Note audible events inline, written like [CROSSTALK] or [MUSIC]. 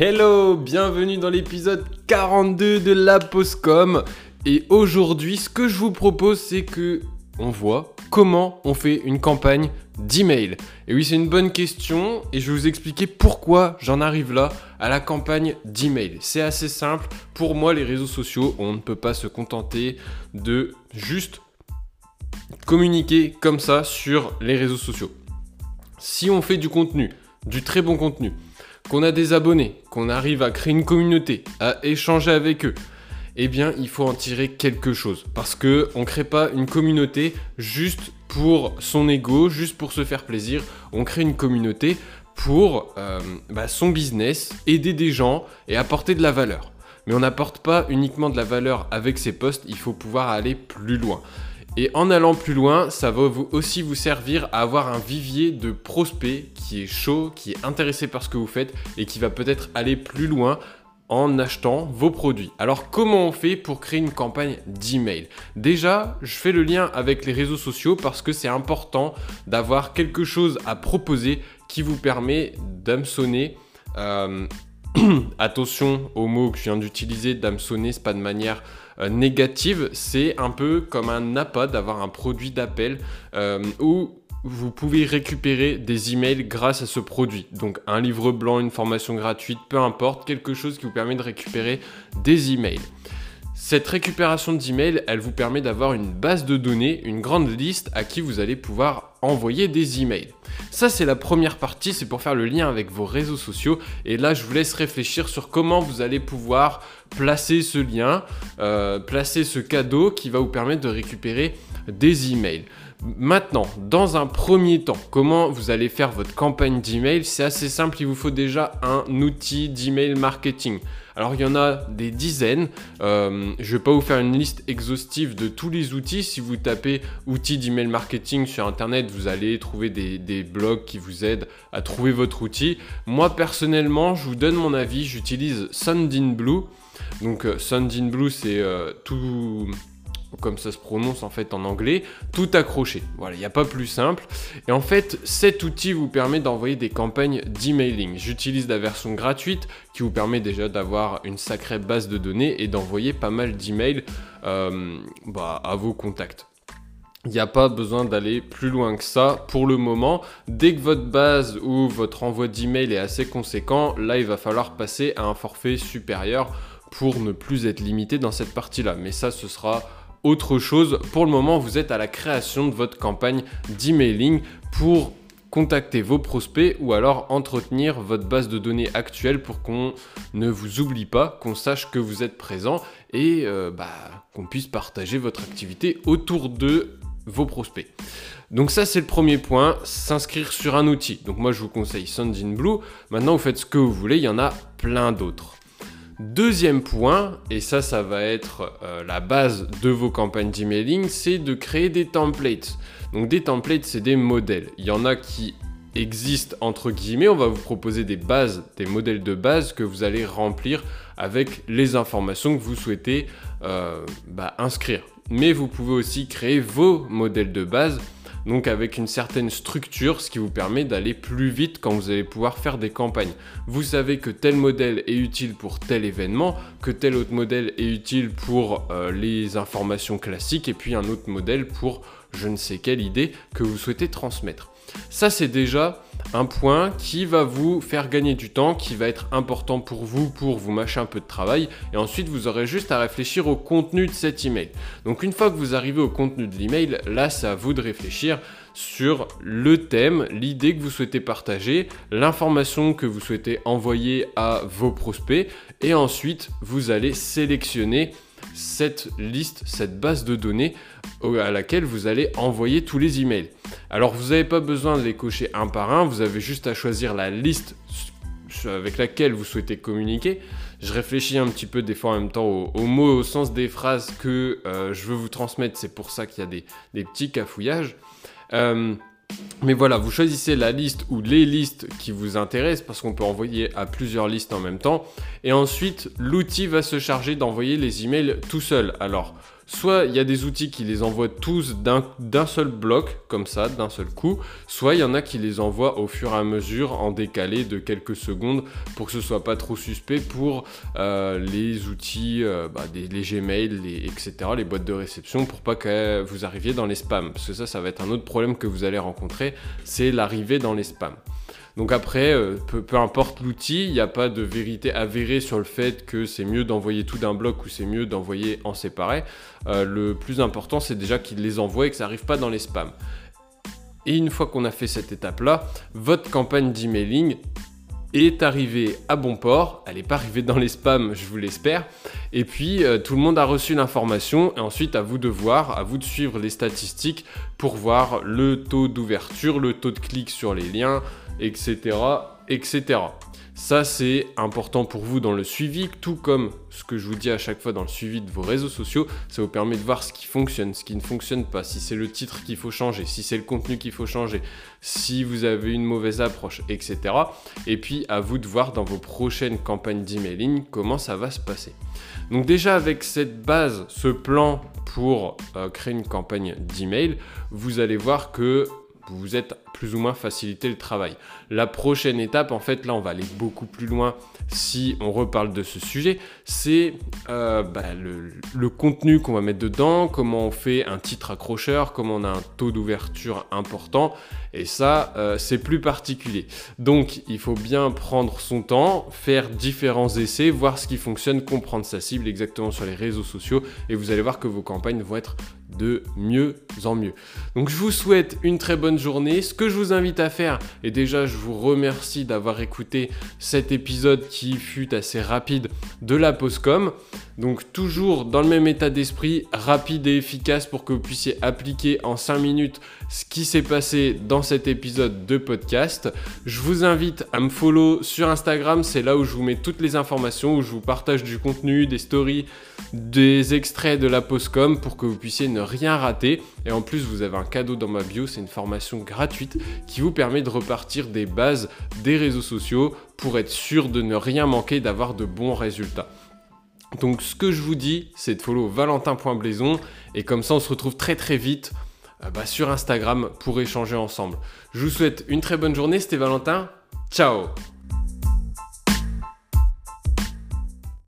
Hello, bienvenue dans l'épisode 42 de la Postcom. Et aujourd'hui, ce que je vous propose, c'est que on voit comment on fait une campagne d'email. Et oui, c'est une bonne question et je vais vous expliquer pourquoi j'en arrive là à la campagne d'email. C'est assez simple. Pour moi, les réseaux sociaux, on ne peut pas se contenter de juste communiquer comme ça sur les réseaux sociaux. Si on fait du contenu, du très bon contenu, qu'on a des abonnés, qu'on arrive à créer une communauté, à échanger avec eux, eh bien, il faut en tirer quelque chose. Parce que on crée pas une communauté juste pour son ego, juste pour se faire plaisir. On crée une communauté pour euh, bah, son business, aider des gens et apporter de la valeur. Mais on n'apporte pas uniquement de la valeur avec ses posts, il faut pouvoir aller plus loin. Et en allant plus loin, ça va aussi vous servir à avoir un vivier de prospects qui est chaud, qui est intéressé par ce que vous faites et qui va peut-être aller plus loin en achetant vos produits. Alors comment on fait pour créer une campagne d'email? Déjà, je fais le lien avec les réseaux sociaux parce que c'est important d'avoir quelque chose à proposer qui vous permet d'hameçonner. Euh, [CLEARS THROAT] attention au mot que je viens d'utiliser, d'hameçonner, c'est pas de manière euh, négative, c'est un peu comme un appât d'avoir un produit d'appel euh, où vous pouvez récupérer des emails grâce à ce produit. Donc un livre blanc, une formation gratuite, peu importe, quelque chose qui vous permet de récupérer des emails. Cette récupération d'emails, elle vous permet d'avoir une base de données, une grande liste à qui vous allez pouvoir envoyer des emails. Ça, c'est la première partie, c'est pour faire le lien avec vos réseaux sociaux. Et là, je vous laisse réfléchir sur comment vous allez pouvoir placer ce lien, euh, placer ce cadeau qui va vous permettre de récupérer des emails. Maintenant, dans un premier temps, comment vous allez faire votre campagne d'email? C'est assez simple, il vous faut déjà un outil d'email marketing. Alors il y en a des dizaines. Euh, je ne vais pas vous faire une liste exhaustive de tous les outils. Si vous tapez outils d'email marketing sur internet, vous allez trouver des, blogs qui vous aident à trouver votre outil. Moi personnellement, je vous donne mon avis. J'utilise Sundinblue. Donc euh, Sundinblue, c'est euh, tout comme ça se prononce en fait en anglais, tout accroché. Voilà, il n'y a pas plus simple. Et en fait, cet outil vous permet d'envoyer des campagnes d'emailing. J'utilise la version gratuite qui vous permet déjà d'avoir une sacrée base de données et d'envoyer pas mal d'emails euh, bah, à vos contacts. Il n'y a pas besoin d'aller plus loin que ça pour le moment. Dès que votre base ou votre envoi d'email est assez conséquent, là il va falloir passer à un forfait supérieur pour ne plus être limité dans cette partie-là. Mais ça, ce sera autre chose. Pour le moment, vous êtes à la création de votre campagne d'emailing pour contacter vos prospects ou alors entretenir votre base de données actuelle pour qu'on ne vous oublie pas, qu'on sache que vous êtes présent et euh, bah, qu'on puisse partager votre activité autour de vos prospects. Donc ça c'est le premier point, s'inscrire sur un outil. Donc moi je vous conseille Blue. Maintenant vous faites ce que vous voulez, il y en a plein d'autres. Deuxième point, et ça, ça va être euh, la base de vos campagnes d'emailing, c'est de créer des templates. Donc des templates, c'est des modèles. Il y en a qui existent entre guillemets. On va vous proposer des bases, des modèles de base que vous allez remplir avec les informations que vous souhaitez euh, bah, inscrire. Mais vous pouvez aussi créer vos modèles de base donc avec une certaine structure, ce qui vous permet d'aller plus vite quand vous allez pouvoir faire des campagnes. Vous savez que tel modèle est utile pour tel événement, que tel autre modèle est utile pour euh, les informations classiques, et puis un autre modèle pour je ne sais quelle idée que vous souhaitez transmettre. Ça, c'est déjà un point qui va vous faire gagner du temps, qui va être important pour vous pour vous mâcher un peu de travail. Et ensuite, vous aurez juste à réfléchir au contenu de cet email. Donc, une fois que vous arrivez au contenu de l'email, là, c'est à vous de réfléchir sur le thème, l'idée que vous souhaitez partager, l'information que vous souhaitez envoyer à vos prospects. Et ensuite, vous allez sélectionner cette liste, cette base de données à laquelle vous allez envoyer tous les emails. Alors vous n'avez pas besoin de les cocher un par un, vous avez juste à choisir la liste avec laquelle vous souhaitez communiquer. Je réfléchis un petit peu des fois en même temps aux, mots, au sens des phrases que euh, je veux vous transmettre, c'est pour ça qu'il y a des, petits cafouillages. Euh, mais voilà, vous choisissez la liste ou les listes qui vous intéressent parce qu'on peut envoyer à plusieurs listes en même temps. Et ensuite, l'outil va se charger d'envoyer les emails tout seul. Alors, Soit il y a des outils qui les envoient tous d'un seul bloc, comme ça, d'un seul coup, soit il y en a qui les envoient au fur et à mesure en décalé de quelques secondes pour que ce soit pas trop suspect pour euh, les outils, euh, bah, les Gmail, etc., les boîtes de réception, pour pas que vous arriviez dans les spams. Parce que ça, ça va être un autre problème que vous allez rencontrer, c'est l'arrivée dans les spams. Donc après, euh, peu, importe l'outil, il n'y a pas de vérité avérée sur le fait que c'est mieux d'envoyer tout d'un bloc ou c'est mieux d'envoyer en séparé. Euh, le plus important, c'est déjà qu'il les envoie et que ça n'arrive pas dans les spams. Et une fois qu'on a fait cette étape-là, votre campagne d'emailing est arrivée à bon port. Elle n'est pas arrivée dans les spams, je vous l'espère. Et puis, euh, tout le monde a reçu l'information. Et ensuite, à vous de voir, à vous de suivre les statistiques pour voir le taux d'ouverture, le taux de clic sur les liens, etc. etc. Ça, c'est important pour vous dans le suivi, tout comme ce que je vous dis à chaque fois dans le suivi de vos réseaux sociaux. Ça vous permet de voir ce qui fonctionne, ce qui ne fonctionne pas, si c'est le titre qu'il faut changer, si c'est le contenu qu'il faut changer, si vous avez une mauvaise approche, etc. Et puis, à vous de voir dans vos prochaines campagnes d'emailing comment ça va se passer. Donc déjà, avec cette base, ce plan pour euh, créer une campagne d'email, vous allez voir que vous vous êtes plus ou moins facilité le travail. La prochaine étape, en fait, là, on va aller beaucoup plus loin si on reparle de ce sujet, c'est euh, bah, le, contenu qu'on va mettre dedans, comment on fait un titre accrocheur, comment on a un taux d'ouverture important, et ça, euh, c'est plus particulier. Donc, il faut bien prendre son temps, faire différents essais, voir ce qui fonctionne, comprendre sa cible exactement sur les réseaux sociaux, et vous allez voir que vos campagnes vont être de mieux en mieux. Donc je vous souhaite une très bonne journée. Ce que je vous invite à faire, et déjà je vous remercie d'avoir écouté cet épisode qui fut assez rapide de la Postcom. Donc toujours dans le même état d'esprit, rapide et efficace pour que vous puissiez appliquer en 5 minutes ce qui s'est passé dans cet épisode de podcast. Je vous invite à me follow sur Instagram, c'est là où je vous mets toutes les informations, où je vous partage du contenu, des stories, des extraits de la Postcom pour que vous puissiez ne rien rater. Et en plus, vous avez un cadeau dans ma bio, c'est une formation gratuite qui vous permet de repartir des bases des réseaux sociaux pour être sûr de ne rien manquer, d'avoir de bons résultats. Donc ce que je vous dis, c'est de follow valentin.blaison et comme ça on se retrouve très très vite euh, bah, sur Instagram pour échanger ensemble. Je vous souhaite une très bonne journée, c'était Valentin. Ciao